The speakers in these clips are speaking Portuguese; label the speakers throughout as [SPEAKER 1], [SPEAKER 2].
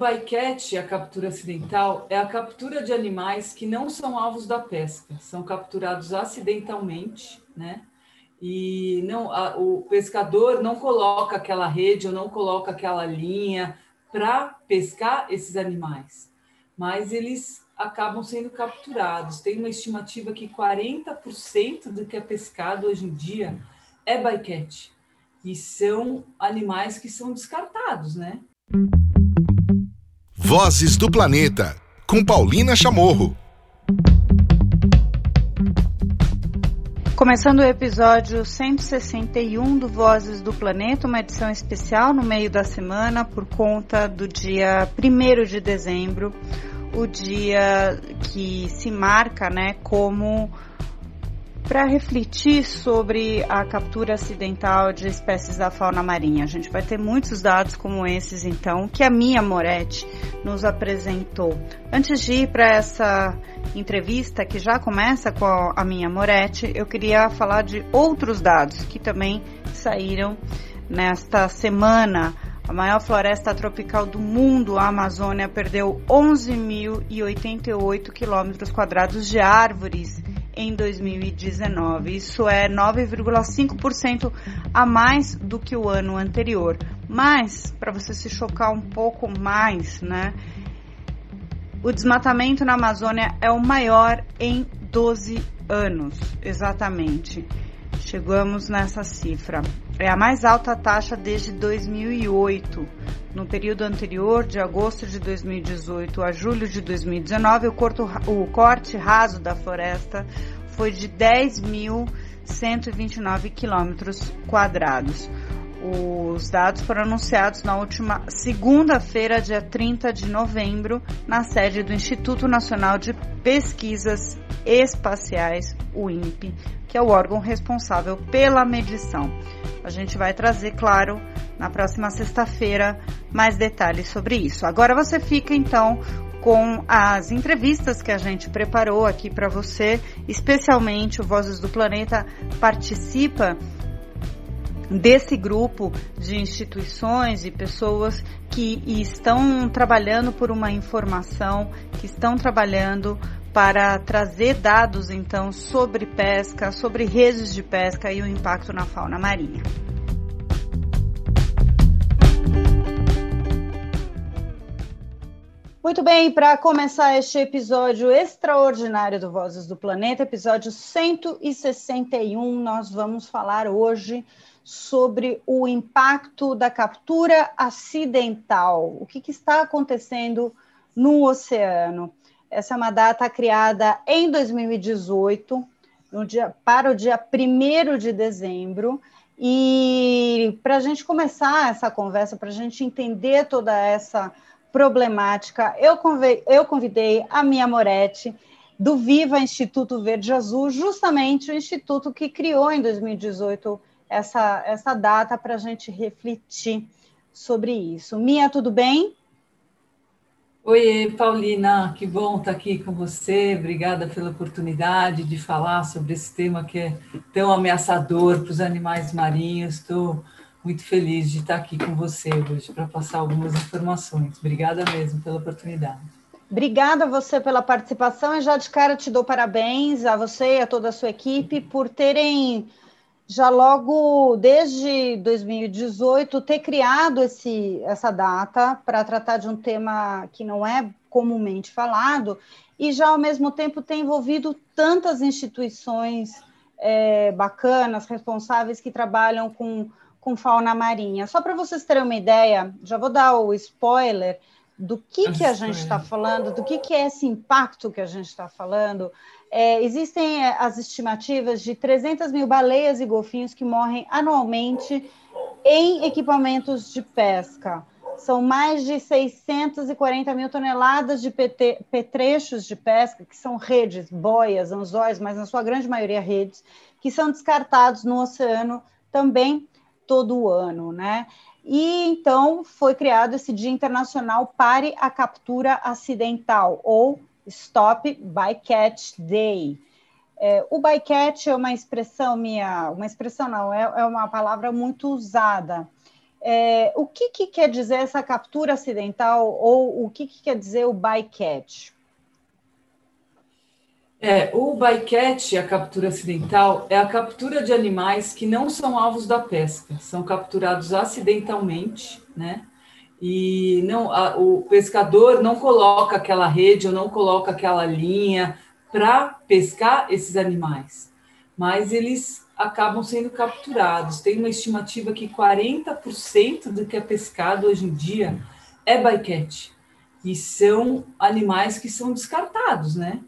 [SPEAKER 1] bycatch, a captura acidental, é a captura de animais que não são alvos da pesca, são capturados acidentalmente, né? E não, a, o pescador não coloca aquela rede ou não coloca aquela linha para pescar esses animais, mas eles acabam sendo capturados. Tem uma estimativa que 40% do que é pescado hoje em dia é bycatch. E são animais que são descartados, né?
[SPEAKER 2] Vozes do Planeta, com Paulina Chamorro.
[SPEAKER 3] Começando o episódio 161 do Vozes do Planeta, uma edição especial no meio da semana por conta do dia 1 de dezembro, o dia que se marca né, como para refletir sobre a captura acidental de espécies da fauna marinha. A gente vai ter muitos dados como esses, então, que a minha Moretti nos apresentou. Antes de ir para essa entrevista, que já começa com a minha Moretti, eu queria falar de outros dados que também saíram nesta semana. A maior floresta tropical do mundo, a Amazônia, perdeu 11.088 quilômetros quadrados de árvores em 2019. Isso é 9,5% a mais do que o ano anterior. Mas, para você se chocar um pouco mais, né? O desmatamento na Amazônia é o maior em 12 anos, exatamente. Chegamos nessa cifra. É a mais alta taxa desde 2008. No período anterior, de agosto de 2018 a julho de 2019, o, corto, o corte raso da floresta foi de 10.129 quilômetros quadrados. Os dados foram anunciados na última segunda-feira, dia 30 de novembro, na sede do Instituto Nacional de Pesquisas Espaciais, o INPE, que é o órgão responsável pela medição. A gente vai trazer, claro, na próxima sexta-feira, mais detalhes sobre isso. Agora você fica então com as entrevistas que a gente preparou aqui para você, especialmente o Vozes do Planeta participa desse grupo de instituições e pessoas que estão trabalhando por uma informação, que estão trabalhando para trazer dados então sobre pesca, sobre redes de pesca e o impacto na fauna marinha. Muito bem, para começar este episódio extraordinário do Vozes do Planeta, episódio 161, nós vamos falar hoje sobre o impacto da captura acidental. O que, que está acontecendo no oceano? Essa é uma data criada em 2018, no dia, para o dia 1 de dezembro. E para a gente começar essa conversa, para a gente entender toda essa problemática, eu convidei, eu convidei a minha Moretti, do Viva Instituto Verde Azul, justamente o instituto que criou em 2018 essa, essa data para a gente refletir sobre isso. Mia, tudo bem?
[SPEAKER 1] Oi, Paulina, que bom estar aqui com você. Obrigada pela oportunidade de falar sobre esse tema que é tão ameaçador para os animais marinhos. Estou muito feliz de estar aqui com você hoje para passar algumas informações. Obrigada mesmo pela oportunidade.
[SPEAKER 3] Obrigada a você pela participação e já de cara te dou parabéns a você e a toda a sua equipe por terem já logo desde 2018 ter criado esse, essa data para tratar de um tema que não é comumente falado e já ao mesmo tempo ter envolvido tantas instituições é, bacanas, responsáveis que trabalham com, com fauna marinha. Só para vocês terem uma ideia, já vou dar o spoiler do que, que a gente está falando, do que, que é esse impacto que a gente está falando. É, existem é, as estimativas de 300 mil baleias e golfinhos que morrem anualmente em equipamentos de pesca. São mais de 640 mil toneladas de petrechos de pesca, que são redes, boias, anzóis, mas na sua grande maioria redes, que são descartados no oceano também todo ano, né? E então foi criado esse Dia Internacional Pare a Captura Acidental, ou Stop Bycatch Day. É, o bycatch é uma expressão minha, uma expressão não, é, é uma palavra muito usada. É, o que, que, quer dizer essa captura acidental ou o que, que quer dizer o bycatch?
[SPEAKER 1] É, o bycatch, a captura acidental, é a captura de animais que não são alvos da pesca, são capturados acidentalmente, né? E não, a, o pescador não coloca aquela rede ou não coloca aquela linha para pescar esses animais, mas eles acabam sendo capturados. Tem uma estimativa que 40% do que é pescado hoje em dia é bycatch, e são animais que são descartados, né?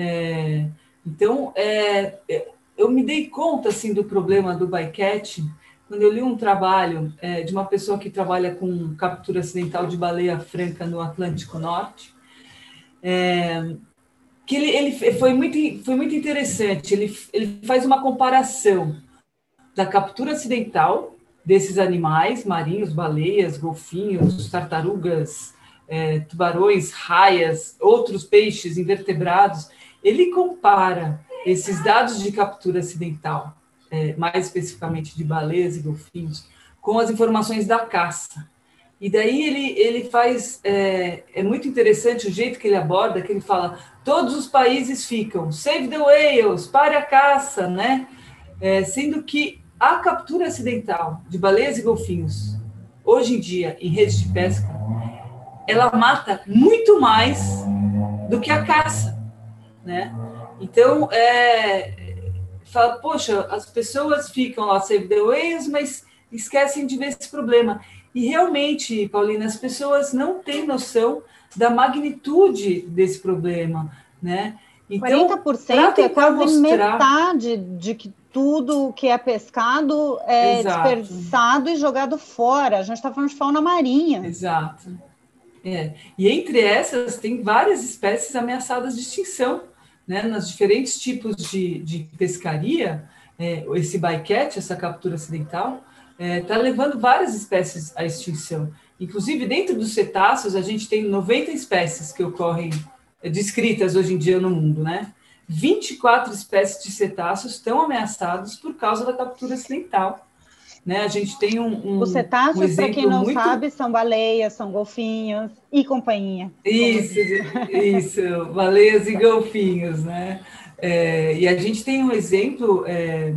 [SPEAKER 1] É, então, é, é, eu me dei conta assim do problema do bycatch quando eu li um trabalho é, de uma pessoa que trabalha com captura acidental de baleia franca no Atlântico Norte, é, que ele, ele foi, muito, foi muito interessante. Ele, ele faz uma comparação da captura acidental desses animais marinhos, baleias, golfinhos, tartarugas, é, tubarões, raias, outros peixes invertebrados, ele compara esses dados de captura acidental, é, mais especificamente de baleias e golfinhos, com as informações da caça. E daí ele, ele faz. É, é muito interessante o jeito que ele aborda, que ele fala: todos os países ficam, save the whales, pare a caça, né? É, sendo que a captura acidental de baleias e golfinhos, hoje em dia, em rede de pesca, ela mata muito mais do que a caça né? Então, é, fala, poxa, as pessoas ficam lá save the whales, mas esquecem de ver esse problema. E realmente, Paulina, as pessoas não têm noção da magnitude desse problema, né?
[SPEAKER 3] Então, 40% é quase mostrar... metade de que tudo que é pescado é Exato. desperdiçado e jogado fora. A gente está falando de fauna marinha.
[SPEAKER 1] Exato. É. E entre essas, tem várias espécies ameaçadas de extinção né, nos diferentes tipos de, de pescaria, é, esse bycatch, essa captura acidental, está é, tá levando várias espécies à extinção. Inclusive, dentro dos cetáceos, a gente tem 90 espécies que ocorrem é, descritas hoje em dia no mundo, né? 24 espécies de cetáceos estão ameaçados por causa da captura acidental. Né? A gente tem um. um
[SPEAKER 3] Os cetáceos, um para quem não muito... sabe, são baleias, são golfinhos e companhia.
[SPEAKER 1] Isso, isso, baleias e golfinhos, né? É, e a gente tem um exemplo é,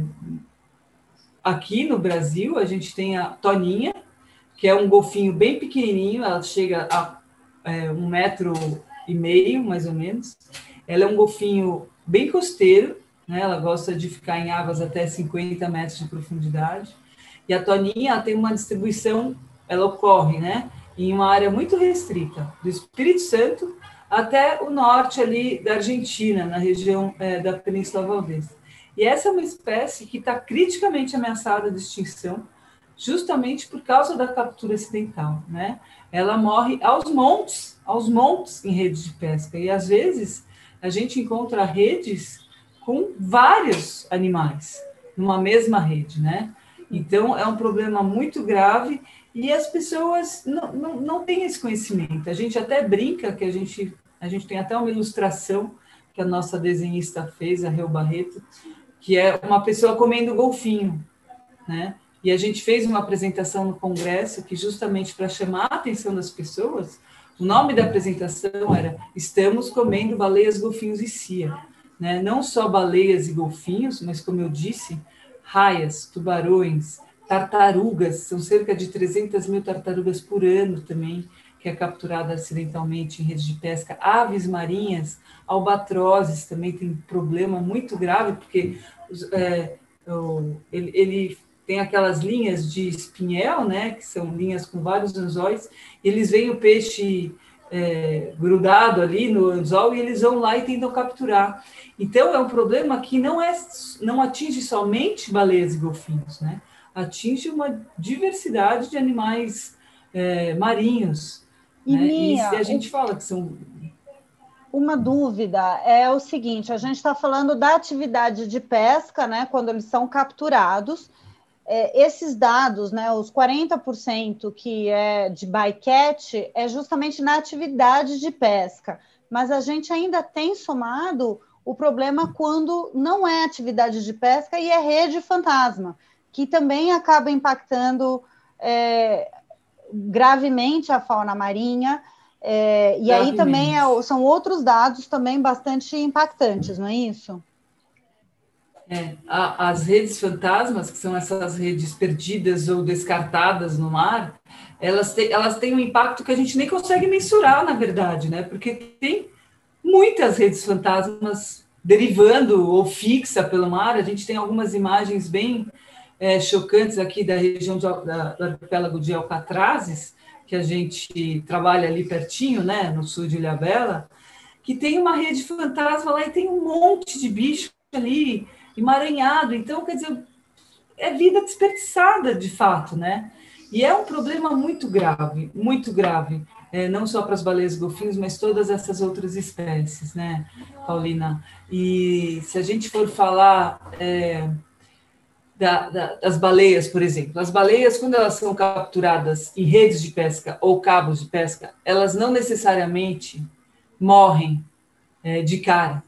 [SPEAKER 1] aqui no Brasil, a gente tem a Toninha, que é um golfinho bem pequenininho, ela chega a é, um metro e meio, mais ou menos. Ela é um golfinho bem costeiro, né? ela gosta de ficar em águas até 50 metros de profundidade. E a toninha tem uma distribuição, ela ocorre, né, em uma área muito restrita, do Espírito Santo até o norte ali da Argentina, na região é, da Península Valdez. E essa é uma espécie que está criticamente ameaçada de extinção, justamente por causa da captura acidental, né? Ela morre aos montes, aos montes em redes de pesca. E às vezes a gente encontra redes com vários animais numa mesma rede, né? Então, é um problema muito grave e as pessoas não, não, não têm esse conhecimento. A gente até brinca que a gente, a gente tem até uma ilustração que a nossa desenhista fez, a Reu Barreto, que é uma pessoa comendo golfinho, né? E a gente fez uma apresentação no congresso que justamente para chamar a atenção das pessoas, o nome da apresentação era Estamos comendo baleias, golfinhos e cia, né? Não só baleias e golfinhos, mas como eu disse, raias, tubarões, tartarugas, são cerca de 300 mil tartarugas por ano também, que é capturada acidentalmente em redes de pesca, aves marinhas, albatrozes também tem problema muito grave, porque é, ele, ele, tem aquelas linhas de espinhel, né, que são linhas com vários anzóis, eles veem o peixe é, grudado ali no anzol e eles vão lá e tentam capturar. Então, é um problema que não, é, não atinge somente baleias e golfinhos, né? atinge uma diversidade de animais é, marinhos. E, né? Minha, e a gente fala que são.
[SPEAKER 3] Uma dúvida é o seguinte: a gente está falando da atividade de pesca, né, quando eles são capturados, é, esses dados, né, os 40% que é de bycatch, é justamente na atividade de pesca. Mas a gente ainda tem somado o problema quando não é atividade de pesca e é rede fantasma, que também acaba impactando é, gravemente a fauna marinha. É, e aí também é, são outros dados também bastante impactantes, não é isso?
[SPEAKER 1] É, a, as redes fantasmas, que são essas redes perdidas ou descartadas no mar, elas, te, elas têm um impacto que a gente nem consegue mensurar, na verdade, né? Porque tem muitas redes fantasmas derivando ou fixa pelo mar. A gente tem algumas imagens bem é, chocantes aqui da região de, da, do arquipélago de Alcatrazes, que a gente trabalha ali pertinho, né, no sul de Ilhabela, que tem uma rede fantasma lá e tem um monte de bicho ali emaranhado. Então, quer dizer, é vida desperdiçada de fato, né? E é um problema muito grave, muito grave, é, não só para as baleias golfinhos, mas todas essas outras espécies, né, Paulina? E se a gente for falar é, da, da, das baleias, por exemplo, as baleias, quando elas são capturadas em redes de pesca ou cabos de pesca, elas não necessariamente morrem é, de cara.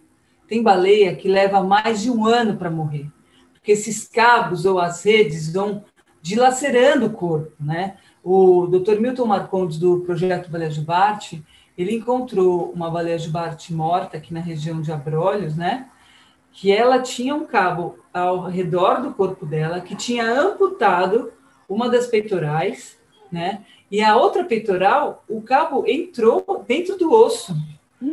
[SPEAKER 1] Tem baleia que leva mais de um ano para morrer, porque esses cabos ou as redes vão dilacerando o corpo, né? O Dr. Milton Marcondes, do projeto Baleia Jubarte, ele encontrou uma baleia jubarte morta aqui na região de Abrolhos, né? Que ela tinha um cabo ao redor do corpo dela, que tinha amputado uma das peitorais, né? E a outra peitoral, o cabo entrou dentro do osso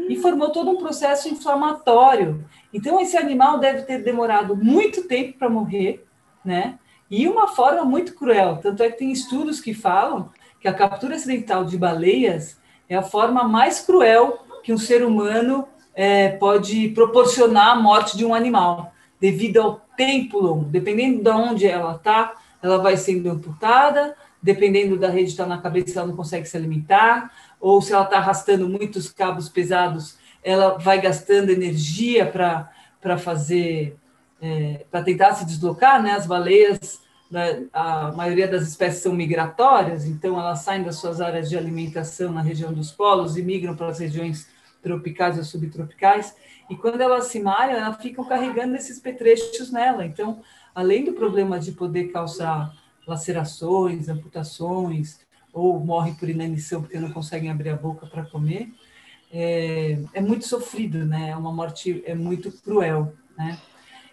[SPEAKER 1] e formou todo um processo inflamatório. Então, esse animal deve ter demorado muito tempo para morrer, né? e uma forma muito cruel. Tanto é que tem estudos que falam que a captura acidental de baleias é a forma mais cruel que um ser humano é, pode proporcionar a morte de um animal, devido ao tempo longo. Dependendo de onde ela está, ela vai sendo amputada, dependendo da rede que está na cabeça, ela não consegue se alimentar, ou se ela está arrastando muitos cabos pesados, ela vai gastando energia para fazer é, para tentar se deslocar, né? As baleias, né, a maioria das espécies são migratórias, então elas saem das suas áreas de alimentação na região dos polos e migram para as regiões tropicais ou subtropicais. E quando elas se malham, elas ficam carregando esses petrechos nela. Então, além do problema de poder causar lacerações, amputações, ou morre por inanição porque não conseguem abrir a boca para comer, é, é, muito sofrido, né? É uma morte é muito cruel, né?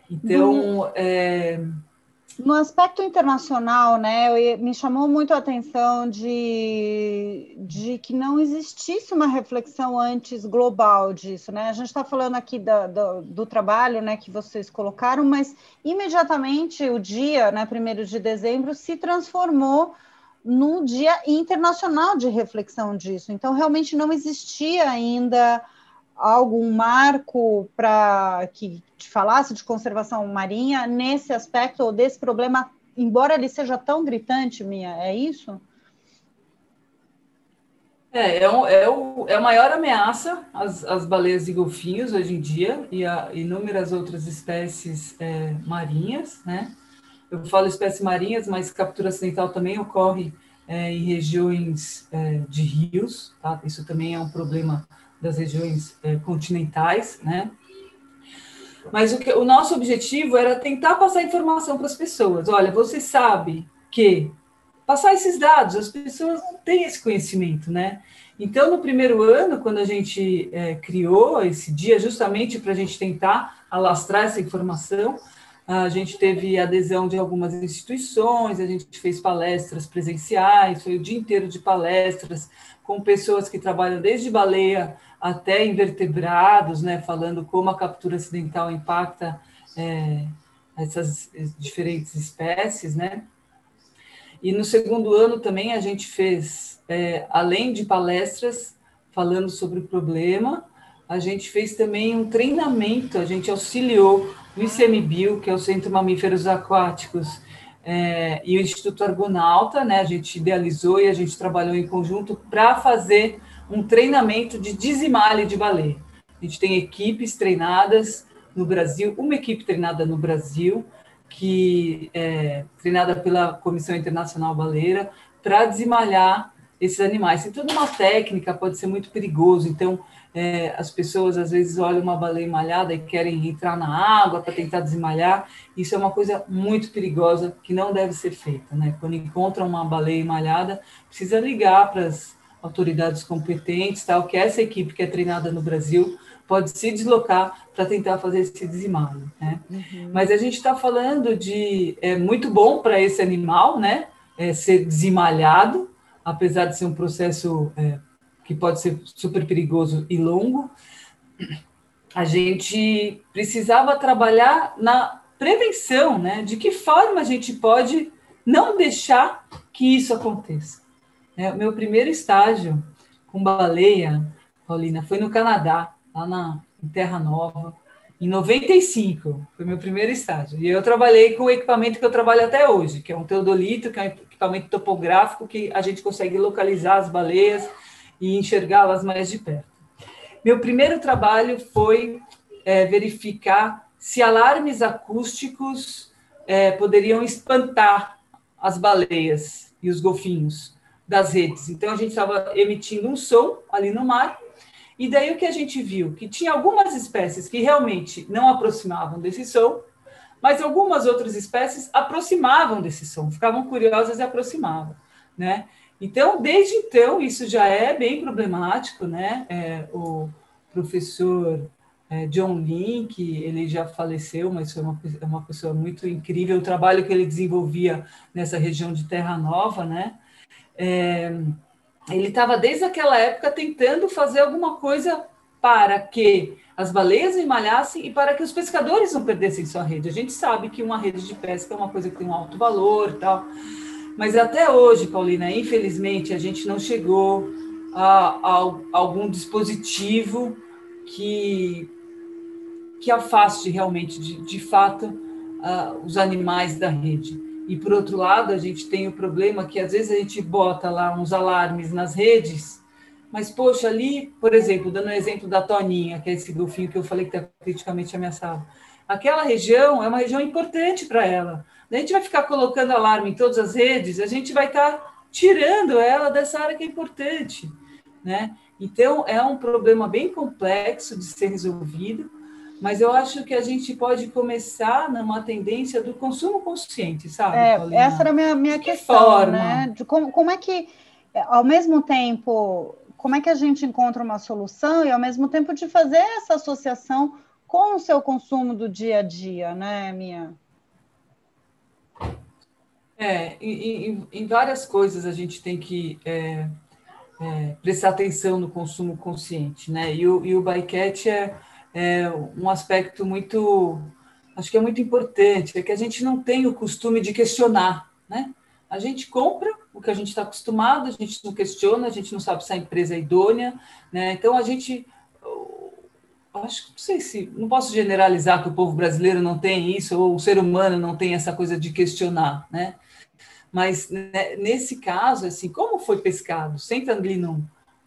[SPEAKER 1] Então, é...
[SPEAKER 3] no aspecto internacional, né, me chamou muito a atenção de, de que não existisse uma reflexão antes global disso, né? A gente está falando aqui da, do, do, trabalho, né, que vocês colocaram, mas imediatamente o dia, né, primeiro de dezembro, se transformou no Dia Internacional de Reflexão disso. Então, realmente não existia ainda algum marco para que te falasse de conservação marinha nesse aspecto ou desse problema, embora ele seja tão gritante, Minha, é isso?
[SPEAKER 1] É, é, o, é, o, é a maior ameaça às, às baleias e golfinhos hoje em dia e a inúmeras outras espécies é, marinhas, né? Eu falo espécies marinhas, mas captura acidental também ocorre é, em regiões é, de rios, tá? Isso também é um problema das regiões é, continentais, né? Mas o, que, o nosso objetivo era tentar passar informação para as pessoas. Olha, você sabe que passar esses dados, as pessoas não têm esse conhecimento, né? Então, no primeiro ano, quando a gente é, criou esse dia, justamente para a gente tentar alastrar essa informação, a gente teve adesão de algumas instituições, a gente fez palestras presenciais, foi o dia inteiro de palestras com pessoas que trabalham desde baleia até invertebrados, né, falando como a captura acidental impacta é, essas diferentes espécies, né. E no segundo ano também a gente fez, é, além de palestras falando sobre o problema, a gente fez também um treinamento, a gente auxiliou o ICMBio, que é o Centro Mamíferos Aquáticos, é, e o Instituto Argonauta, né, a gente idealizou e a gente trabalhou em conjunto para fazer um treinamento de dizimale de baleia. A gente tem equipes treinadas no Brasil, uma equipe treinada no Brasil, que é treinada pela Comissão Internacional Baleira, para desemalhar esses animais. Tem toda uma técnica, pode ser muito perigoso. Então, é, as pessoas às vezes olham uma baleia malhada e querem entrar na água para tentar desmalhar. Isso é uma coisa muito perigosa que não deve ser feita. Né? Quando encontram uma baleia malhada, precisa ligar para as autoridades competentes, tal, que essa equipe que é treinada no Brasil pode se deslocar para tentar fazer esse desmalho. Né? Uhum. Mas a gente está falando de é muito bom para esse animal, né? É, ser desemalhado, apesar de ser um processo é, que pode ser super perigoso e longo. A gente precisava trabalhar na prevenção, né? De que forma a gente pode não deixar que isso aconteça. É, o meu primeiro estágio com baleia, Paulina, foi no Canadá lá na, Terra Nova, em 95, foi meu primeiro estágio. E eu trabalhei com o equipamento que eu trabalho até hoje, que é um teodolito, que é um equipamento topográfico que a gente consegue localizar as baleias e enxergá-las mais de perto. Meu primeiro trabalho foi é, verificar se alarmes acústicos é, poderiam espantar as baleias e os golfinhos das redes. Então, a gente estava emitindo um som ali no mar e daí o que a gente viu? Que tinha algumas espécies que realmente não aproximavam desse som, mas algumas outras espécies aproximavam desse som, ficavam curiosas e aproximavam, né? Então, desde então, isso já é bem problemático, né? É, o professor é, John Link, ele já faleceu, mas foi uma, é uma pessoa muito incrível, o trabalho que ele desenvolvia nessa região de Terra Nova, né? É, ele estava desde aquela época tentando fazer alguma coisa para que as baleias emalhassem e para que os pescadores não perdessem sua rede. A gente sabe que uma rede de pesca é uma coisa que tem um alto valor tal, mas até hoje, Paulina, infelizmente, a gente não chegou a, a, algum dispositivo que, que afaste realmente, de, de fato, uh, os animais da rede. E, por outro lado, a gente tem o problema que, às vezes, a gente bota lá uns alarmes nas redes, mas, poxa, ali, por exemplo, dando o exemplo da Toninha, que é esse golfinho que eu falei que está criticamente ameaçado, aquela região é uma região importante para ela. A gente vai ficar colocando alarme em todas as redes, a gente vai estar tá tirando ela dessa área que é importante, né? Então, é um problema bem complexo de ser resolvido, mas eu acho que a gente pode começar numa tendência do consumo consciente, sabe?
[SPEAKER 3] É, essa era a minha, minha questão, forma? né? De como, como é que, ao mesmo tempo, como é que a gente encontra uma solução e, ao mesmo tempo, de fazer essa associação com o seu consumo do dia a dia, né, minha?
[SPEAKER 1] É, em, em várias coisas a gente tem que é, é, prestar atenção no consumo consciente, né? E o, e o Bycat é é, um aspecto muito, acho que é muito importante, é que a gente não tem o costume de questionar, né? A gente compra o que a gente está acostumado, a gente não questiona, a gente não sabe se a empresa é idônea, né? Então a gente, acho que não sei se, não posso generalizar que o povo brasileiro não tem isso ou o ser humano não tem essa coisa de questionar, né? Mas né, nesse caso, assim, como foi pescado? Senta ali num,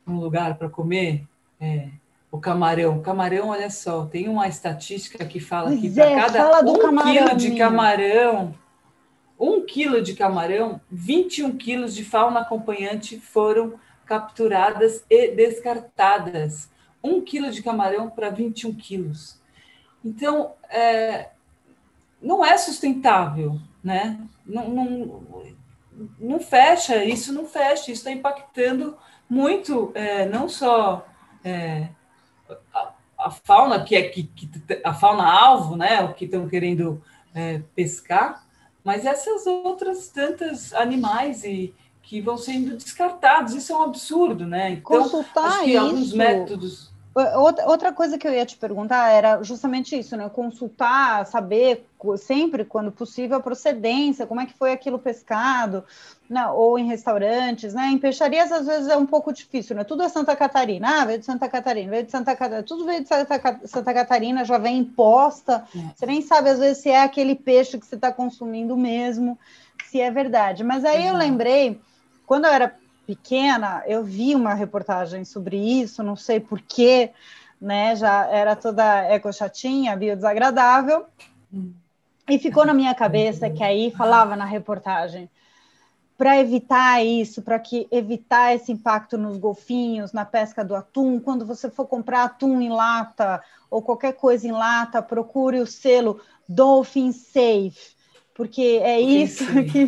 [SPEAKER 1] num lugar para comer, é, o camarão. O camarão, olha só, tem uma estatística que fala que para é, cada um camarão, quilo de camarão, um quilo de camarão, 21 quilos de fauna acompanhante foram capturadas e descartadas. Um quilo de camarão para 21 quilos. Então, é, não é sustentável, né? Não, não, não fecha, isso não fecha, isso está impactando muito, é, não só é, a, fauna que é que, que, a fauna alvo, né, o que estão querendo é, pescar, mas essas outras tantas animais e que vão sendo descartados, isso é um absurdo, né?
[SPEAKER 3] Então, Consultar acho que isso. alguns métodos Outra coisa que eu ia te perguntar era justamente isso, né? Consultar, saber sempre, quando possível, a procedência, como é que foi aquilo pescado, né? ou em restaurantes, né? Em peixarias, às vezes, é um pouco difícil, né? Tudo é Santa Catarina, ah, veio de Santa Catarina, veio de Santa Catarina, tudo veio de Santa, Santa Catarina, já vem imposta, é. você nem sabe, às vezes, se é aquele peixe que você está consumindo mesmo, se é verdade. Mas aí Exato. eu lembrei, quando eu era pequena, eu vi uma reportagem sobre isso, não sei porquê, né? Já era toda eco-chatinha, biodesagradável. E ficou na minha cabeça que aí falava na reportagem: para evitar isso, para que evitar esse impacto nos golfinhos, na pesca do atum, quando você for comprar atum em lata ou qualquer coisa em lata, procure o selo Dolphin Safe, porque é isso que.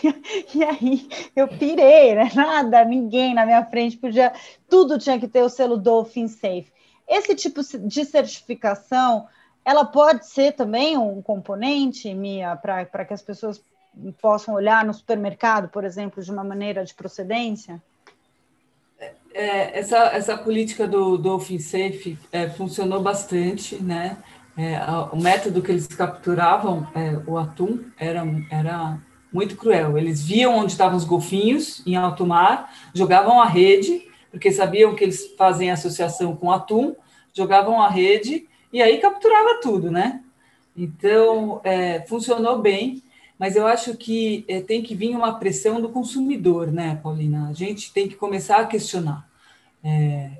[SPEAKER 3] e aí eu pirei, né? Nada, ninguém na minha frente podia. Tudo tinha que ter o selo Dolphin Safe. Esse tipo de certificação, ela pode ser também um componente, Mia, para que as pessoas possam olhar no supermercado, por exemplo, de uma maneira de procedência?
[SPEAKER 1] É, essa, essa política do Dolphin Safe é, funcionou bastante, né? É, o método que eles capturavam é, o atum era, era muito cruel. Eles viam onde estavam os golfinhos em alto mar, jogavam a rede, porque sabiam que eles fazem associação com atum, jogavam a rede e aí capturava tudo, né? Então, é, funcionou bem mas eu acho que é, tem que vir uma pressão do consumidor, né, Paulina? A gente tem que começar a questionar. É,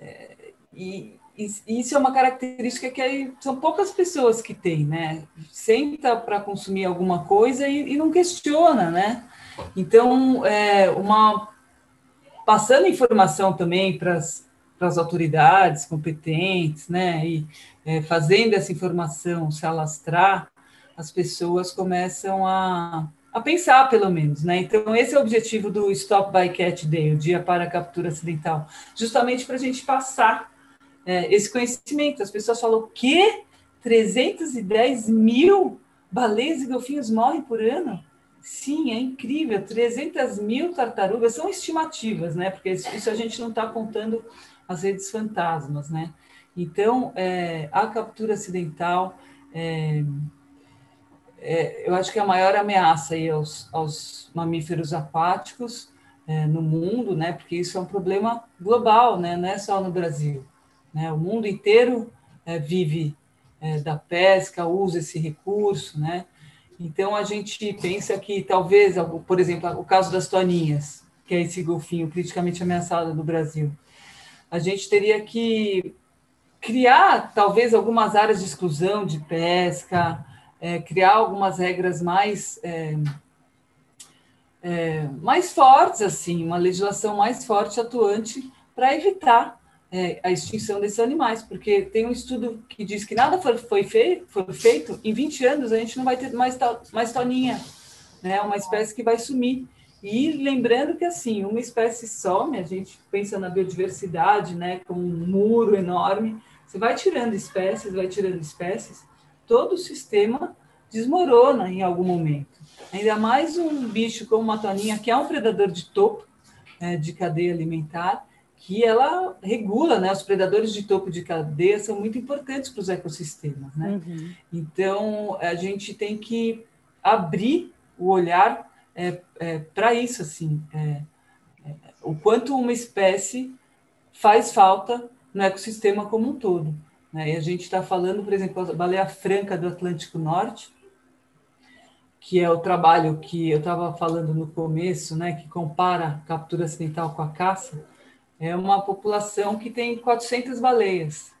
[SPEAKER 1] é, e, isso é uma característica que são poucas pessoas que têm, né? Senta para consumir alguma coisa e, e, não questiona, né? Então, é, uma passando informação também para as autoridades competentes, né? E é, fazendo essa informação se alastrar, as pessoas começam a, a pensar, pelo menos, né? Então, esse é o objetivo do Stop by Cat Day, o Dia para a Captura Acidental, justamente para a gente passar é, esse conhecimento. As pessoas falam, o quê? 310 mil baleias e golfinhos morrem por ano? Sim, é incrível. 300 mil tartarugas são estimativas, né? Porque isso a gente não está contando as redes fantasmas, né? Então, é, a captura acidental é, é, eu acho que a maior ameaça aí aos, aos mamíferos aquáticos é, no mundo, né, porque isso é um problema global, né, não é só no Brasil. Né, o mundo inteiro é, vive é, da pesca, usa esse recurso, né, então a gente pensa que talvez, por exemplo, o caso das toninhas, que é esse golfinho criticamente ameaçado no Brasil, a gente teria que criar talvez algumas áreas de exclusão de pesca, é, criar algumas regras mais mais fortes, assim, uma legislação mais forte, atuante, para evitar é, a extinção desses animais, porque tem um estudo que diz que nada foi, foi, feito, foi feito, em 20 anos a gente não vai ter mais, mais toninha, né, uma espécie que vai sumir. E lembrando que, assim, uma espécie some, a gente pensa na biodiversidade, né, com um muro enorme, você vai tirando espécies, vai tirando espécies, todo o sistema desmorona em algum momento. Ainda mais um bicho como uma toninha, que é um predador de topo, né, de cadeia alimentar, que ela regula, né? Os predadores de topo de cadeia são muito importantes para os ecossistemas, né? Uhum. Então a gente tem que abrir o olhar é, é, para isso, assim, é, é, o quanto uma espécie faz falta no ecossistema como um todo. Né? E a gente está falando, por exemplo, a baleia franca do Atlântico Norte, que é o trabalho que eu estava falando no começo, né, que compara a captura acidental com a caça, é uma população que tem 400 baleias.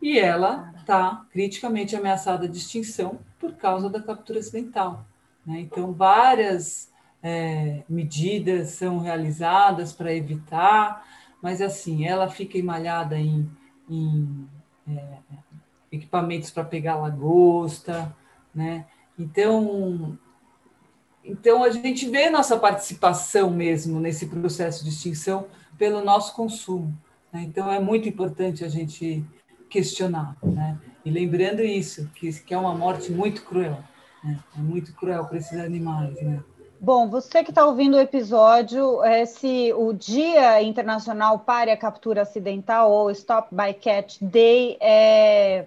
[SPEAKER 1] E ela está criticamente ameaçada de extinção por causa da captura acidental. Né? Então, várias é, medidas são realizadas para evitar, mas assim, ela fica emalhada em, em é, equipamentos para pegar lagosta, né? Então, então a gente vê nossa participação mesmo nesse processo de extinção pelo nosso consumo. Né? Então é muito importante a gente questionar, né? E lembrando isso, que, que é uma morte muito cruel, né? é muito cruel para esses animais, né?
[SPEAKER 3] Bom, você que está ouvindo o episódio, esse, o Dia Internacional para a Captura Acidental, ou Stop by Catch Day, é,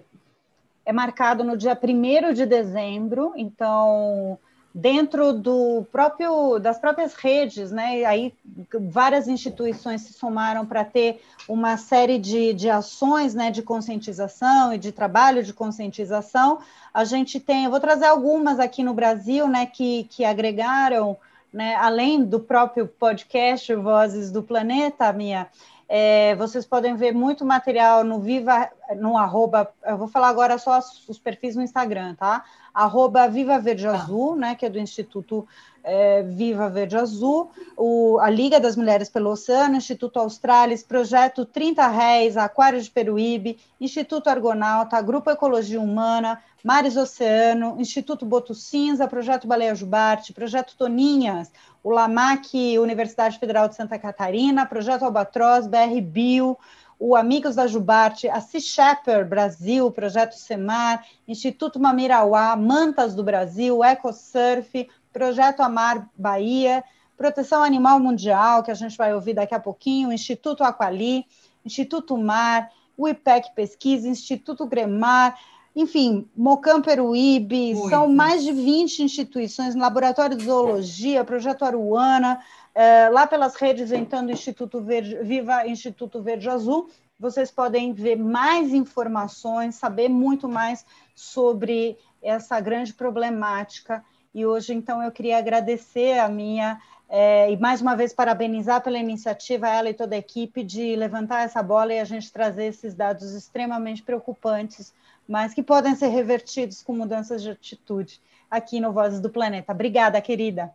[SPEAKER 3] é marcado no dia 1 de dezembro, então dentro do próprio das próprias redes, né? Aí várias instituições se somaram para ter uma série de, de ações né, de conscientização e de trabalho de conscientização. A gente tem, eu vou trazer algumas aqui no Brasil, né, que, que agregaram, né, além do próprio podcast Vozes do Planeta, minha. É, vocês podem ver muito material no Viva, no arroba, eu vou falar agora só os perfis no Instagram, tá? Arroba Viva Verde. Azul, né, que é do Instituto é, Viva Verde Azul, o, a Liga das Mulheres pelo Oceano, Instituto Australis, Projeto 30 Réis, Aquário de Peruíbe, Instituto Argonauta, Grupo Ecologia Humana, Mares Oceano, Instituto Boto Cinza, Projeto Baleia Jubarte, Projeto Toninhas, o LAMAC, Universidade Federal de Santa Catarina, Projeto Albatroz, BR Bio, o Amigos da Jubarte, a Sea Shepherd Brasil, Projeto Semar, Instituto Mamirauá, Mantas do Brasil, EcoSurf, Projeto Amar Bahia, Proteção Animal Mundial, que a gente vai ouvir daqui a pouquinho, Instituto Aquali, Instituto Mar, o IPEC Pesquisa, Instituto Gremar, enfim, Mocam Peruíbe, Muito. são mais de 20 instituições, Laboratório de Zoologia, Projeto Aruana, é, lá pelas redes entrando Instituto Verde, Viva Instituto Verde Azul, vocês podem ver mais informações, saber muito mais sobre essa grande problemática e hoje, então, eu queria agradecer a minha é, e mais uma vez parabenizar pela iniciativa ela e toda a equipe de levantar essa bola e a gente trazer esses dados extremamente preocupantes, mas que podem ser revertidos com mudanças de atitude aqui no Vozes do Planeta. Obrigada, querida.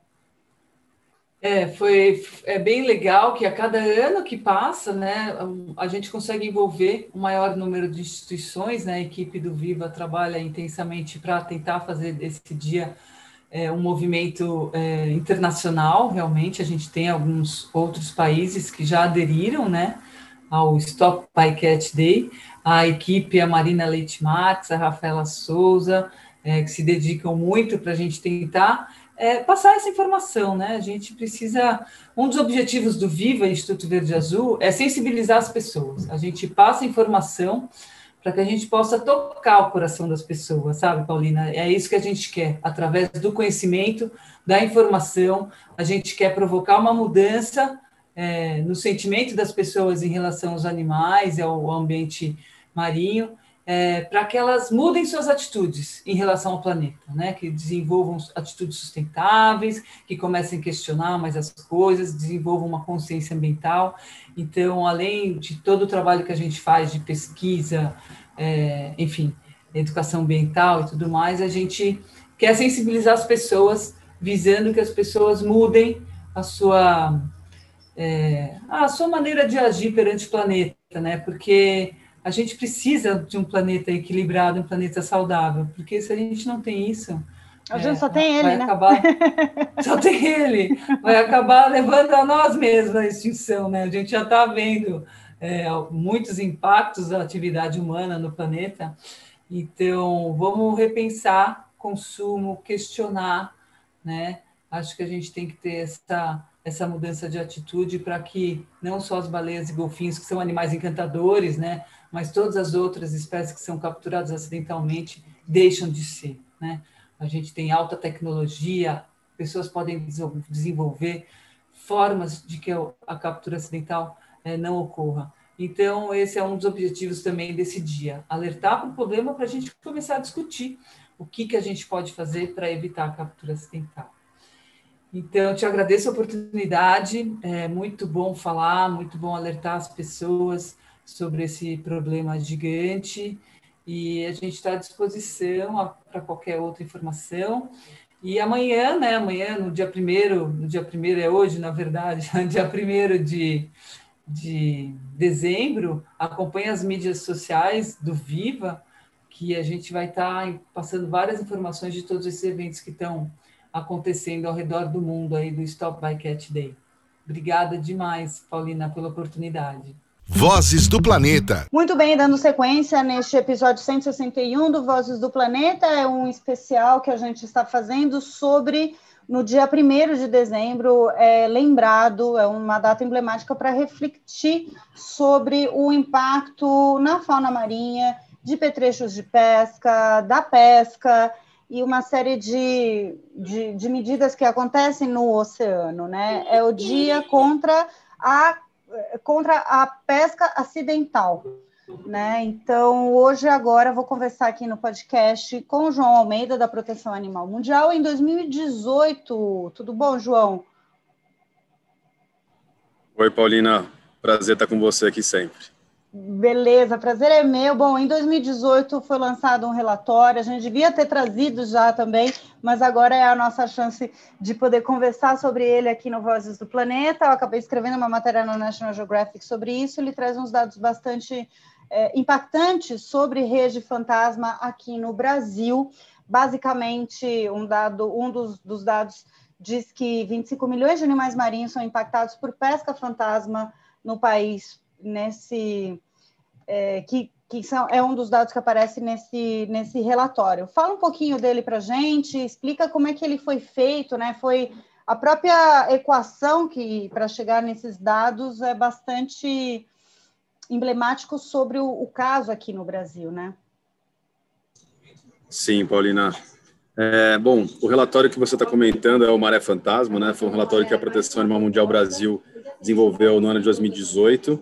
[SPEAKER 1] É, foi é bem legal que a cada ano que passa, né, a gente consegue envolver um maior número de instituições, né, a equipe do Viva trabalha intensamente para tentar fazer esse dia é um movimento é, internacional, realmente. A gente tem alguns outros países que já aderiram né, ao Stop Bycatch Day. A equipe, a Marina Leite Marques, a Rafaela Souza, é, que se dedicam muito para a gente tentar é, passar essa informação, né? A gente precisa. Um dos objetivos do Viva Instituto Verde Azul é sensibilizar as pessoas. A gente passa informação para que a gente possa tocar o coração das pessoas, sabe, Paulina? É isso que a gente quer, através do conhecimento, da informação, a gente quer provocar uma mudança é, no sentimento das pessoas em relação aos animais e ao ambiente marinho, é, para que elas mudem suas atitudes em relação ao planeta, né? que desenvolvam atitudes sustentáveis, que comecem a questionar mais as coisas, desenvolvam uma consciência ambiental. Então, além de todo o trabalho que a gente faz de pesquisa, é, enfim, educação ambiental e tudo mais, a gente quer sensibilizar as pessoas, visando que as pessoas mudem a sua, é, a sua maneira de agir perante o planeta, né? Porque a gente precisa de um planeta equilibrado, um planeta saudável, porque se a gente não tem isso.
[SPEAKER 3] A gente é, só tem ele, né?
[SPEAKER 1] Acabar, só tem ele. Vai acabar levando a nós mesmos a extinção, né? A gente já está vendo é, muitos impactos da atividade humana no planeta. Então, vamos repensar consumo, questionar, né? Acho que a gente tem que ter essa essa mudança de atitude para que não só as baleias e golfinhos, que são animais encantadores, né, mas todas as outras espécies que são capturadas acidentalmente deixam de ser. Né? A gente tem alta tecnologia, pessoas podem desenvolver formas de que a captura acidental é, não ocorra. Então, esse é um dos objetivos também desse dia, alertar para o problema para a gente começar a discutir o que, que a gente pode fazer para evitar a captura acidental. Então, te agradeço a oportunidade, é muito bom falar, muito bom alertar as pessoas sobre esse problema gigante e a gente está à disposição para qualquer outra informação. E amanhã, né, amanhã, no dia primeiro, no dia primeiro é hoje, na verdade, dia primeiro de, de dezembro, acompanhe as mídias sociais do Viva, que a gente vai estar tá passando várias informações de todos esses eventos que estão acontecendo ao redor do mundo aí do Stop by Cat Day. Obrigada demais, Paulina, pela oportunidade.
[SPEAKER 2] Vozes do Planeta.
[SPEAKER 3] Muito bem, dando sequência neste episódio 161 do Vozes do Planeta, é um especial que a gente está fazendo sobre no dia 1 de dezembro, é lembrado, é uma data emblemática para refletir sobre o impacto na fauna marinha, de petrechos de pesca, da pesca e uma série de, de, de medidas que acontecem no oceano. Né? É o dia contra a contra a pesca acidental. Né? Então, hoje, agora, vou conversar aqui no podcast com o João Almeida, da Proteção Animal Mundial, em 2018. Tudo bom, João?
[SPEAKER 4] Oi, Paulina. Prazer estar com você aqui sempre.
[SPEAKER 3] Beleza, prazer é meu. Bom, em 2018 foi lançado um relatório, a gente devia ter trazido já também, mas agora é a nossa chance de poder conversar sobre ele aqui no Vozes do Planeta. Eu acabei escrevendo uma matéria na National Geographic sobre isso, ele traz uns dados bastante é, impactantes sobre rede fantasma aqui no Brasil. Basicamente, um, dado, um dos, dos dados diz que 25 milhões de animais marinhos são impactados por pesca fantasma no país nesse é, que, que são, é um dos dados que aparece nesse, nesse relatório. Fala um pouquinho dele para a gente, explica como é que ele foi feito, né? Foi a própria equação que para chegar nesses dados é bastante emblemático sobre o, o caso aqui no Brasil, né?
[SPEAKER 4] Sim, Paulina. É, bom, o relatório que você está comentando é o Maré Fantasma, né? Foi um relatório que a Proteção Animal Mundial Brasil desenvolveu no ano de 2018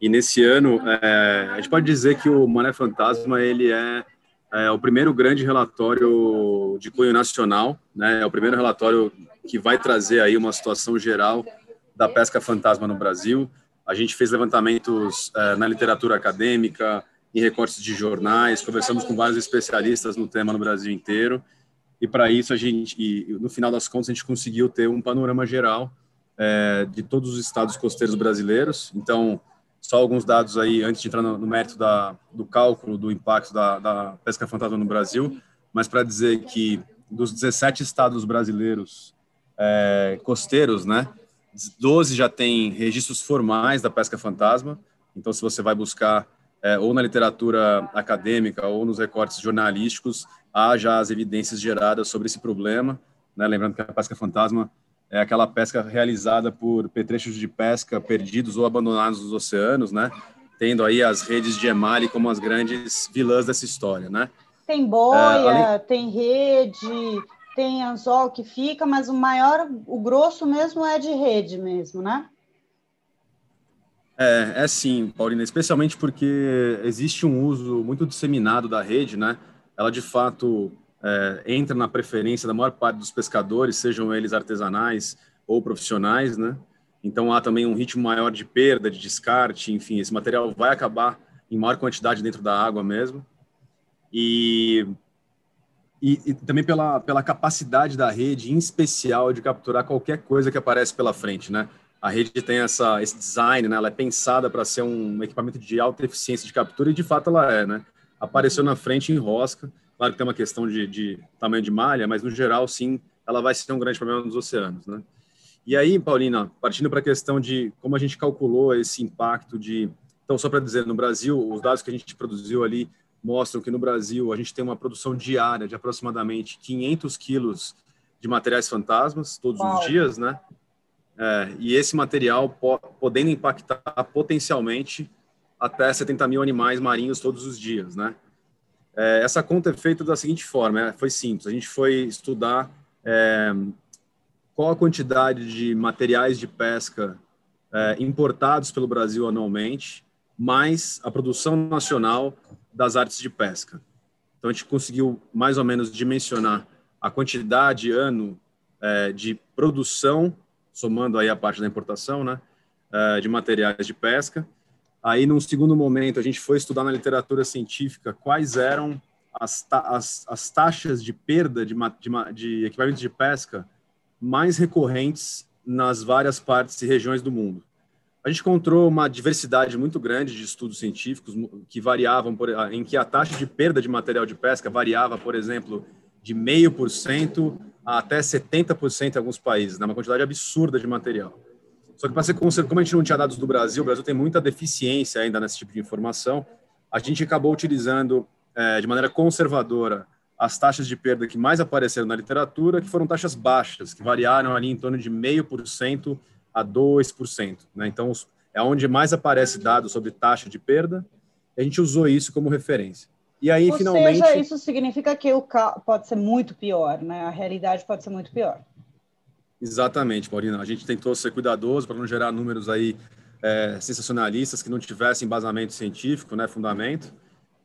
[SPEAKER 4] e nesse ano, é, a gente pode dizer que o Mané Fantasma ele é, é, o primeiro grande relatório de cunho nacional, né? É o primeiro relatório que vai trazer aí uma situação geral da pesca fantasma no Brasil. A gente fez levantamentos é, na literatura acadêmica, em recortes de jornais, conversamos com vários especialistas no tema no Brasil inteiro. E para isso a gente, e, no final das contas, a gente conseguiu ter um panorama geral é, de todos os estados costeiros brasileiros. Então, só alguns dados aí, antes de entrar no, no mérito da, do cálculo do impacto da, da pesca fantasma no Brasil, mas para dizer que dos 17 estados brasileiros é, costeiros, né, 12 já têm registros formais da pesca fantasma. Então, se você vai buscar é, ou na literatura acadêmica ou nos recortes jornalísticos, há já as evidências geradas sobre esse problema. Né? Lembrando que a pesca fantasma é aquela pesca realizada por petrechos de pesca perdidos ou abandonados nos oceanos, né? Tendo aí as redes de emale como as grandes vilãs dessa história, né?
[SPEAKER 3] Tem boia, é, além... tem rede, tem anzol que fica, mas o maior, o grosso mesmo é de rede mesmo, né?
[SPEAKER 4] É, é sim, Paulina, especialmente porque existe um uso muito disseminado da rede, né? Ela de fato é, entra na preferência da maior parte dos pescadores, sejam eles artesanais ou profissionais, né? Então há também um ritmo maior de perda, de descarte, enfim, esse material vai acabar em maior quantidade dentro da água mesmo. E, e, e, também pela, pela capacidade da rede, em especial, de capturar qualquer coisa que aparece pela frente, né? A rede tem essa, esse design, né? Ela é pensada para ser um equipamento de alta eficiência de captura e, de fato, ela é, né? Apareceu na frente, enrosca, Claro que tem uma questão de, de, tamanho de malha, mas no geral, sim, ela vai ser um grande problema nos oceanos, né? E aí, Paulina, partindo para a questão de como a gente calculou esse impacto de. Então, só para dizer, no Brasil, os dados que a gente produziu ali mostram que no Brasil a gente tem uma produção diária de aproximadamente 500 quilos de materiais fantasmas todos Uau. os dias, né? É, e esse material po podendo impactar potencialmente até 70 mil animais marinhos todos os dias, né? É, essa conta é feita da seguinte forma, é, foi simples. A gente foi estudar é, qual a quantidade de materiais de pesca é, importados pelo Brasil anualmente, mais a produção nacional das artes de pesca. Então, a gente conseguiu mais ou menos dimensionar a quantidade ano é, de produção, somando aí a parte da importação, né, é, de materiais de pesca, Aí, num segundo momento, a gente foi estudar na literatura científica quais eram as, as, as taxas de perda de, de, de equipamentos de pesca mais recorrentes nas várias partes e regiões do mundo. A gente encontrou uma diversidade muito grande de estudos científicos que variavam, por, em que a taxa de perda de material de pesca variava, por exemplo, de meio por cento a até 70% em alguns países, né? uma quantidade absurda de material. Só que para ser conservado, como a gente não tinha dados do Brasil, o Brasil tem muita deficiência ainda nesse tipo de informação, a gente acabou utilizando é, de maneira conservadora as taxas de perda que mais apareceram na literatura, que foram taxas baixas, que variaram ali em torno de 0,5% a 2%. Né? Então, é onde mais aparece dados sobre taxa de perda, a gente usou isso como referência. E aí,
[SPEAKER 3] Ou
[SPEAKER 4] finalmente.
[SPEAKER 3] Seja, isso significa que o pode ser muito pior, né? A realidade pode ser muito pior.
[SPEAKER 4] Exatamente, Paulina. A gente tentou ser cuidadoso para não gerar números aí é, sensacionalistas que não tivessem embasamento científico, né, fundamento.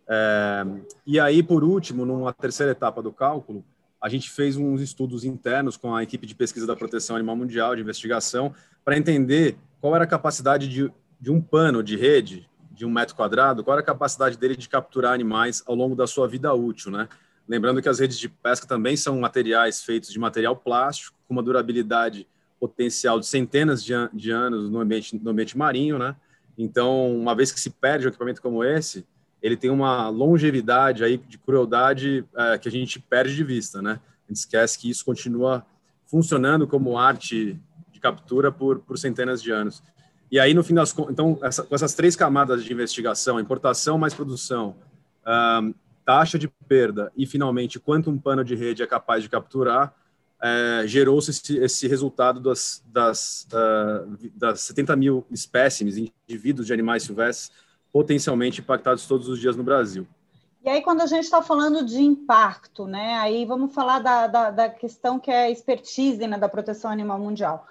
[SPEAKER 4] É, e aí, por último, numa terceira etapa do cálculo, a gente fez uns estudos internos com a equipe de pesquisa da Proteção Animal Mundial, de investigação, para entender qual era a capacidade de, de um pano de rede de um metro quadrado, qual era a capacidade dele de capturar animais ao longo da sua vida útil, né? Lembrando que as redes de pesca também são materiais feitos de material plástico, com uma durabilidade potencial de centenas de, an de anos no ambiente, no ambiente marinho, né? Então, uma vez que se perde um equipamento como esse, ele tem uma longevidade aí de crueldade é, que a gente perde de vista, né? A gente esquece que isso continua funcionando como arte de captura por, por centenas de anos. E aí, no fim das contas, então, essa, com essas três camadas de investigação, importação mais produção, um, taxa de perda e, finalmente, quanto um pano de rede é capaz de capturar, é, gerou-se esse, esse, resultado das, das, uh, das 70 mil espécimes, indivíduos de animais silvestres potencialmente impactados todos os dias no Brasil.
[SPEAKER 3] E aí, quando a gente está falando de impacto, né, aí vamos falar da, da, da questão que é a expertise né, da proteção animal mundial.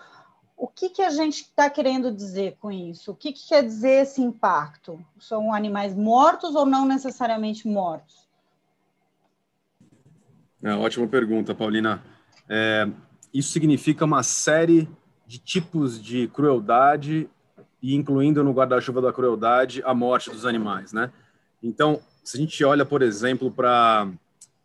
[SPEAKER 3] O que, que a gente está querendo dizer com isso? O que, que quer dizer esse impacto? São animais mortos ou não necessariamente mortos?
[SPEAKER 4] É, ótima pergunta, Paulina. É, isso significa uma série de tipos de crueldade e incluindo no guarda-chuva da crueldade a morte dos animais, né? Então, se a gente olha, por exemplo, para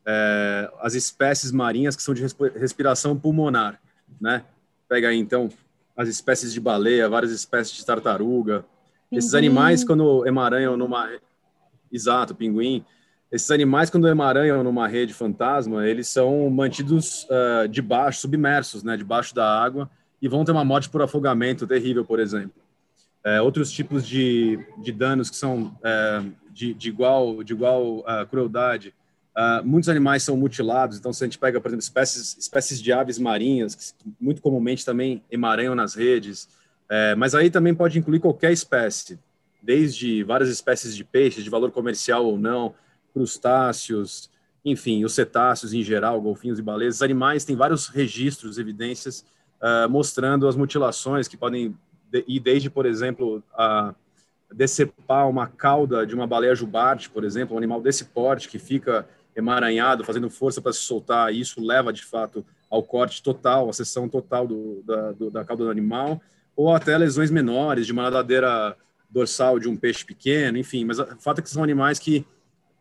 [SPEAKER 4] é, as espécies marinhas que são de respiração pulmonar, né? Pega aí, então, as espécies de baleia, várias espécies de tartaruga. Esses animais, quando emaranham numa... Exato, pinguim. Esses animais, quando emaranham numa rede fantasma, eles são mantidos uh, debaixo, submersos, né, debaixo da água, e vão ter uma morte por afogamento terrível, por exemplo. É, outros tipos de, de danos que são é, de, de, igual, de igual uh, crueldade. Uh, muitos animais são mutilados, então se a gente pega, por exemplo, espécies, espécies de aves marinhas, que muito comumente também emaranham nas redes, é, mas aí também pode incluir qualquer espécie, desde várias espécies de peixes, de valor comercial ou não, crustáceos, enfim, os cetáceos em geral, golfinhos e baleias. Animais têm vários registros, evidências, uh, mostrando as mutilações que podem ir desde, por exemplo, a decepar uma cauda de uma baleia jubarte, por exemplo, um animal desse porte que fica emaranhado, fazendo força para se soltar, e isso leva, de fato, ao corte total, à seção total do, da, do, da cauda do animal, ou até lesões menores, de uma nadadeira dorsal de um peixe pequeno, enfim, mas o fato é que são animais que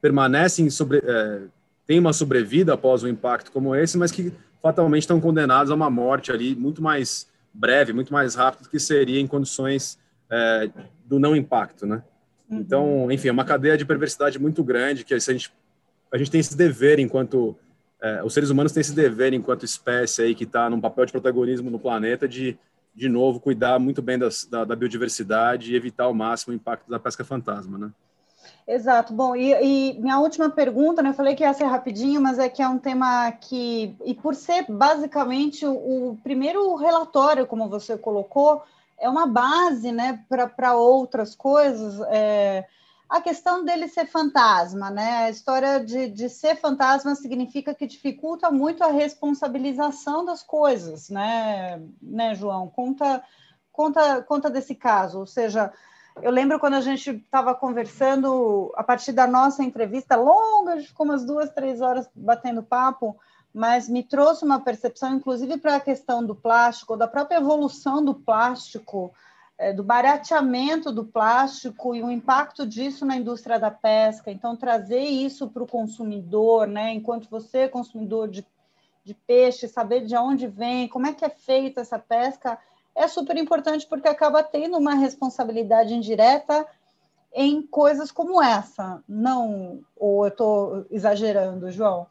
[SPEAKER 4] permanecem sobre, é, têm uma sobrevida após um impacto como esse, mas que fatalmente estão condenados a uma morte ali muito mais breve, muito mais rápido do que seria em condições é, do não impacto, né? Uhum. Então, enfim, é uma cadeia de perversidade muito grande que a gente, a gente tem esse dever enquanto é, os seres humanos têm esse dever enquanto espécie aí que está num papel de protagonismo no planeta de de novo cuidar muito bem das, da, da biodiversidade e evitar ao máximo o impacto da pesca fantasma, né?
[SPEAKER 3] Exato. Bom, e, e, minha última pergunta, né? Eu falei que ia ser rapidinho, mas é que é um tema que, e por ser basicamente o, o primeiro relatório, como você colocou, é uma base, né, para outras coisas. É, a questão dele ser fantasma, né? A história de, de ser fantasma significa que dificulta muito a responsabilização das coisas, né, né, João? Conta, conta, conta desse caso, ou seja eu lembro quando a gente estava conversando, a partir da nossa entrevista longa, ficou umas duas, três horas batendo papo, mas me trouxe uma percepção, inclusive para a questão do plástico, da própria evolução do plástico, é, do barateamento do plástico e o impacto disso na indústria da pesca. Então, trazer isso para o consumidor, né? enquanto você é consumidor de, de peixe, saber de onde vem, como é que é feita essa pesca, é super importante porque acaba tendo uma responsabilidade indireta em coisas como essa. Não, ou eu estou exagerando, João?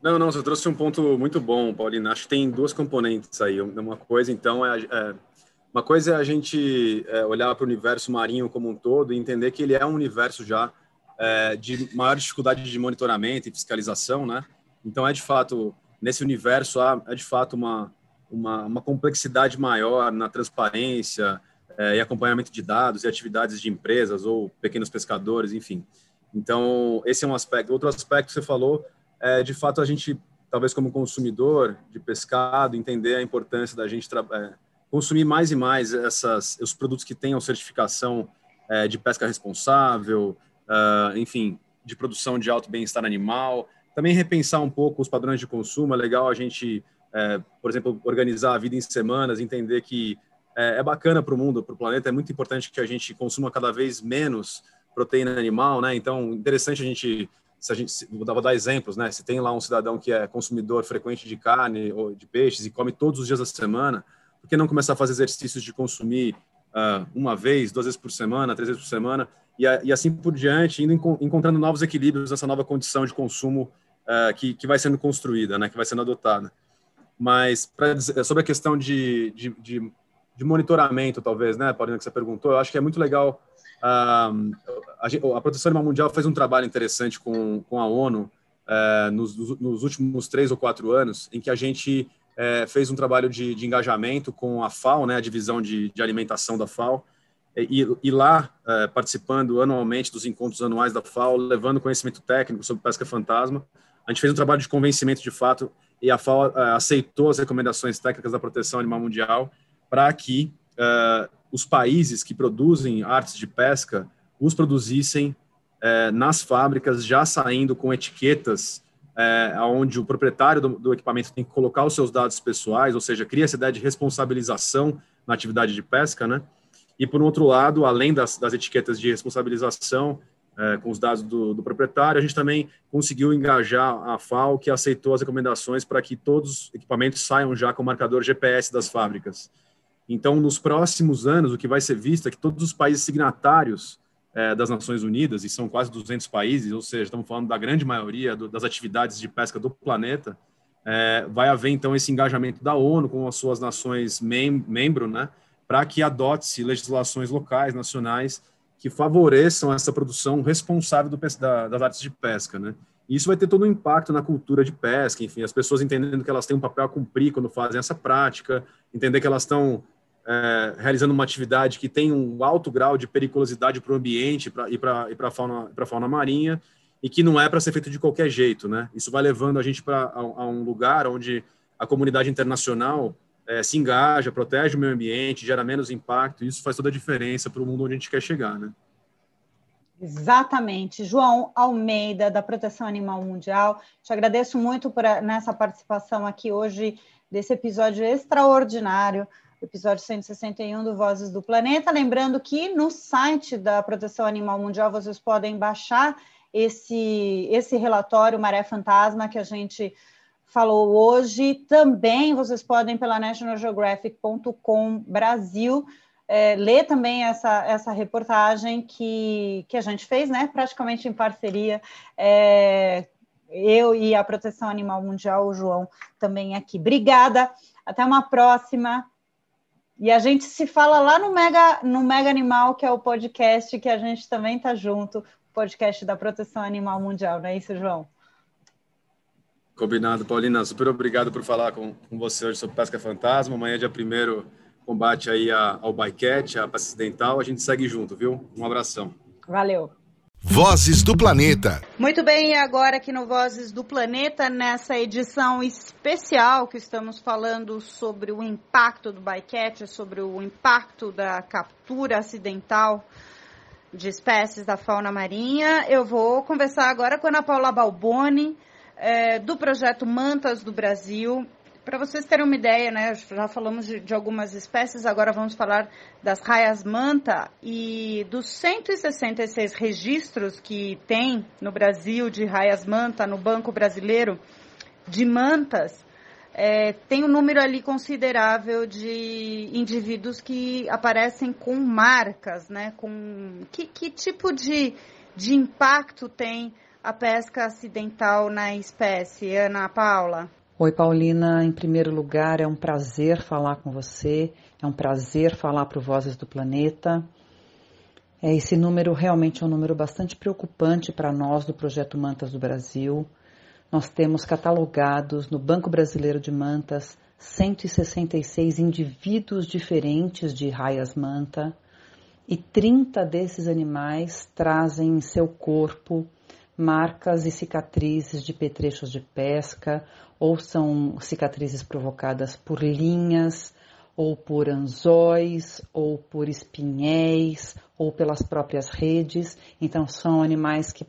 [SPEAKER 4] Não, não, você trouxe um ponto muito bom, Paulina. Acho que tem duas componentes aí. Uma coisa, então, é, é uma coisa é a gente é, olhar para o universo marinho como um todo e entender que ele é um universo já é, de maior dificuldade de monitoramento e fiscalização, né? Então, é de fato, nesse universo, há, é de fato uma, uma, uma complexidade maior na transparência é, e acompanhamento de dados e atividades de empresas ou pequenos pescadores, enfim. Então, esse é um aspecto. Outro aspecto que você falou é, de fato, a gente, talvez como consumidor de pescado, entender a importância da gente é, consumir mais e mais essas, os produtos que tenham certificação é, de pesca responsável, uh, enfim, de produção de alto bem-estar animal. Também repensar um pouco os padrões de consumo. É legal a gente é, por exemplo, organizar a vida em semanas, entender que é, é bacana para o mundo, para o planeta. É muito importante que a gente consuma cada vez menos proteína animal, né? Então, interessante a gente, se a gente, vou dar, exemplos, né? Se tem lá um cidadão que é consumidor frequente de carne ou de peixes e come todos os dias da semana, por que não começar a fazer exercícios de consumir uh, uma vez, duas vezes por semana, três vezes por semana, e, e assim por diante, indo encontrando novos equilíbrios nessa nova condição de consumo uh, que, que vai sendo construída, né? Que vai sendo adotada. Mas pra, sobre a questão de, de, de de monitoramento, talvez, né, Paulina, que você perguntou, eu acho que é muito legal. Uh, a, a, Proteção Animal Mundial fez um trabalho interessante com, com a ONU uh, nos, nos, últimos três ou quatro anos, em que a gente uh, fez um trabalho de, de, engajamento com a FAO, né, a divisão de, de alimentação da FAO, e, e lá é, participando anualmente dos encontros anuais da FAO, levando conhecimento técnico sobre pesca fantasma. A gente fez um trabalho de convencimento de fato e a FAO aceitou as recomendações técnicas da Proteção Animal Mundial para que uh, os países que produzem artes de pesca os produzissem uh, nas fábricas, já saindo com etiquetas uh, onde o proprietário do, do, equipamento tem que colocar os seus dados pessoais, ou seja, cria essa ideia de responsabilização na atividade de pesca, né? E, por outro lado, além das, das etiquetas de responsabilização, é, com os dados do, do, proprietário, a gente também conseguiu engajar a FAO, que aceitou as recomendações para que todos os equipamentos saiam já com o marcador GPS das fábricas. Então, nos próximos anos, o que vai ser visto é que todos os países signatários é, das Nações Unidas, e são quase 200 países, ou seja, estamos falando da grande maioria do, das atividades de pesca do planeta, é, vai haver então esse engajamento da ONU com as suas nações mem membro, né, para que adote-se legislações locais, nacionais, que favoreçam essa produção responsável do, da, das artes de pesca, né. E isso vai ter todo um impacto na cultura de pesca, enfim, as pessoas entendendo que elas têm um papel a cumprir quando fazem essa prática, entender que elas estão é, realizando uma atividade que tem um alto grau de periculosidade para o ambiente pra, e para a fauna, fauna marinha e que não é para ser feito de qualquer jeito, né? Isso vai levando a gente para a, a, um lugar onde a comunidade internacional é, se engaja, protege o meio ambiente, gera menos impacto, isso faz toda a diferença para o mundo onde a gente quer chegar, né?
[SPEAKER 3] Exatamente. João Almeida, da Proteção Animal Mundial, te agradeço muito por nessa participação aqui hoje desse episódio extraordinário episódio 161 do Vozes do Planeta. Lembrando que no site da Proteção Animal Mundial vocês podem baixar esse, esse relatório Maré Fantasma que a gente falou hoje. Também vocês podem, pela nationalgeographic.com Brasil, é, ler também essa, essa reportagem que, que a gente fez, né, praticamente em parceria. É, eu e a Proteção Animal Mundial, o João também aqui. Obrigada, até uma próxima. E a gente se fala lá no Mega, no Mega Animal, que é o podcast que a gente também está junto, podcast da Proteção Animal Mundial, não é isso, João?
[SPEAKER 4] Combinado, Paulina. Super obrigado por falar com, com você hoje sobre pesca fantasma. Amanhã, dia primeiro, combate aí a, ao bycatch, a pesca acidental. A gente segue junto, viu? Um abração.
[SPEAKER 3] Valeu.
[SPEAKER 2] Vozes do Planeta.
[SPEAKER 3] Muito bem, e agora aqui no Vozes do Planeta, nessa edição especial que estamos falando sobre o impacto do bycatch, sobre o impacto da captura acidental de espécies da fauna marinha, eu vou conversar agora com a Ana Paula Balboni, é, do projeto Mantas do Brasil. Para vocês terem uma ideia, né, já falamos de, de, algumas espécies, agora vamos falar das raias manta e dos 166 registros que tem no Brasil de raias manta no Banco Brasileiro de mantas, é, tem um número ali considerável de indivíduos que aparecem com marcas, né? Com que, que tipo de, de impacto tem a pesca acidental na espécie, Ana Paula?
[SPEAKER 5] Oi, Paulina. Em primeiro lugar, é um prazer falar com você. É um prazer falar para o Vozes do Planeta. É, esse número realmente é um número bastante preocupante para nós do Projeto Mantas do Brasil. Nós temos catalogados no Banco Brasileiro de Mantas 166 indivíduos diferentes de raias manta e 30 desses animais trazem em seu corpo marcas e cicatrizes de petrechos de pesca, ou são cicatrizes provocadas por linhas, ou por anzóis, ou por espinhéis, ou pelas próprias redes. Então, são animais que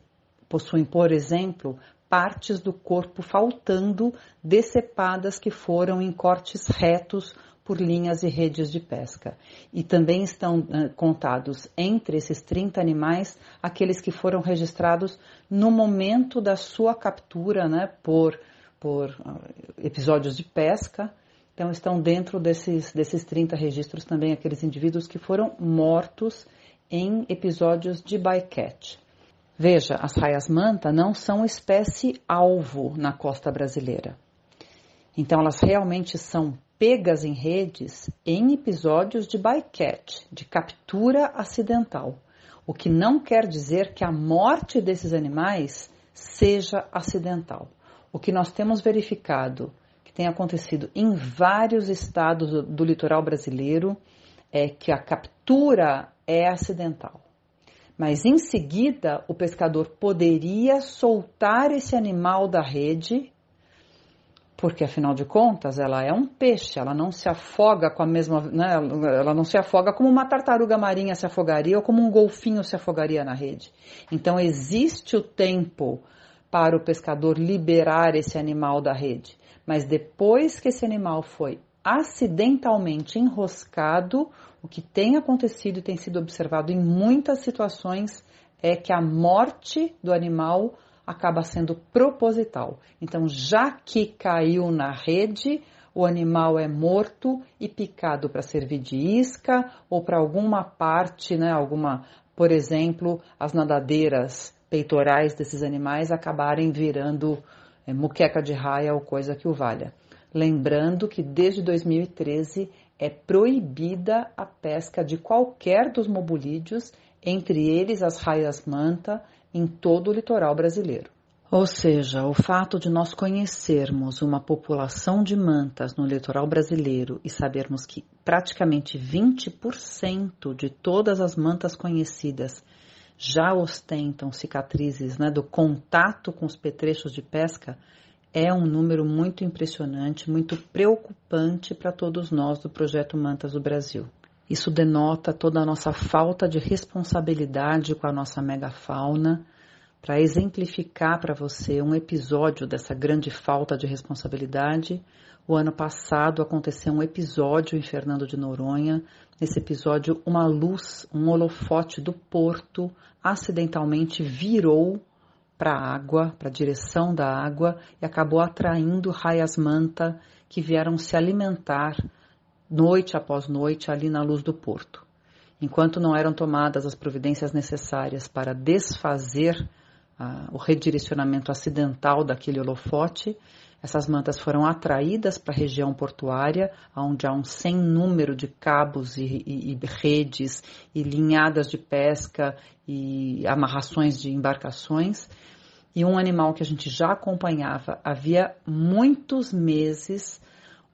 [SPEAKER 5] possuem, por exemplo, partes do corpo faltando, decepadas que foram em cortes retos por linhas e redes de pesca. E também estão uh, contados entre esses 30 animais aqueles que foram registrados no momento da sua captura né, por, por uh, episódios de pesca. Então, estão dentro desses, desses 30 registros também aqueles indivíduos que foram mortos em episódios de bycatch. Veja, as raias manta não são espécie alvo na costa brasileira. Então, elas realmente são pegas em redes em episódios de bycatch, de captura acidental, o que não quer dizer que a morte desses animais seja acidental. O que nós temos verificado que tem acontecido em vários estados do, do litoral brasileiro é que a captura é acidental. Mas em seguida, o pescador poderia soltar esse animal da rede porque afinal de contas ela é um peixe, ela não se afoga com a mesma, né, ela não se afoga como uma tartaruga marinha se afogaria ou como um golfinho se afogaria na rede. Então existe o tempo para o pescador liberar esse animal da rede, mas depois que esse animal foi acidentalmente enroscado, o que tem acontecido e tem sido observado em muitas situações é que a morte do animal acaba sendo proposital. Então, já que caiu na rede, o animal é morto e picado para servir de isca ou para alguma parte, né, alguma, por exemplo, as nadadeiras peitorais desses animais acabarem virando é, muqueca de raia ou coisa que o valha. Lembrando que desde 2013 é proibida a pesca de qualquer dos mobulídeos, entre eles as raias manta em todo o litoral brasileiro. Ou seja, o fato de nós conhecermos uma população de mantas no litoral brasileiro e sabermos que praticamente 20% de todas as mantas conhecidas já ostentam cicatrizes né, do contato com os petrechos de pesca é um número muito impressionante, muito preocupante para todos nós do projeto Mantas do Brasil. Isso denota toda a nossa falta de responsabilidade com a nossa megafauna. Para exemplificar para você um episódio dessa grande falta de responsabilidade, o ano passado aconteceu um episódio em Fernando de Noronha. Nesse episódio, uma luz, um holofote do porto, acidentalmente virou para a água, para a direção da água, e acabou atraindo raias manta que vieram se alimentar noite após noite ali na luz do porto. Enquanto não eram tomadas as providências necessárias para desfazer uh, o redirecionamento acidental daquele holofote, essas mantas foram atraídas para a região portuária, onde há um sem número de cabos e, e, e, redes e linhadas de pesca e amarrações de embarcações. E um animal que a gente já acompanhava havia muitos meses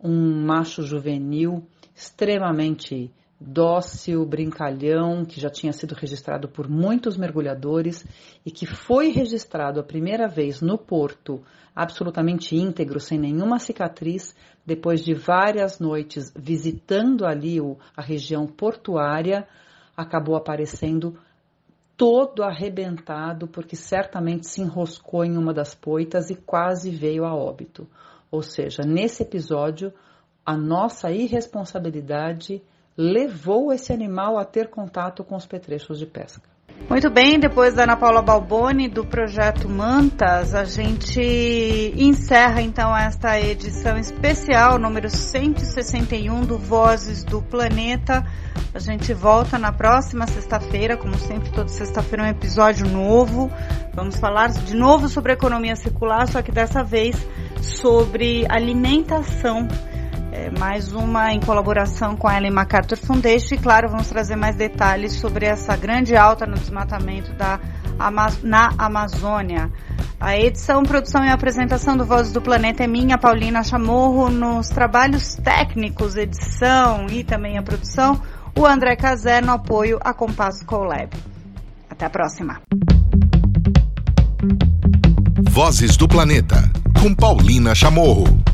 [SPEAKER 5] um macho juvenil extremamente dócil, brincalhão, que já tinha sido registrado por muitos mergulhadores e que foi registrado a primeira vez no porto, absolutamente íntegro, sem nenhuma cicatriz, depois de várias noites visitando ali a região portuária, acabou aparecendo todo arrebentado, porque certamente se enroscou em uma das poitas e quase veio a óbito. Ou seja, nesse episódio, a nossa irresponsabilidade levou esse animal a ter contato com os petrechos de pesca.
[SPEAKER 3] Muito bem, depois da Ana Paula Balboni do projeto Mantas, a gente encerra então esta edição especial número 161 do Vozes do Planeta. A gente volta na próxima sexta-feira, como sempre, toda sexta-feira um episódio novo. Vamos falar de novo sobre economia circular, só que dessa vez sobre alimentação. É mais uma em colaboração com a Ellen MacArthur Foundation e, claro, vamos trazer mais detalhes sobre essa grande alta no desmatamento da, na Amazônia. A edição, produção e apresentação do Vozes do Planeta é minha, Paulina Chamorro, nos trabalhos técnicos, edição e também a produção, o André Cazé no apoio a Compasso Colab. Até a próxima.
[SPEAKER 2] Vozes do Planeta, com Paulina Chamorro.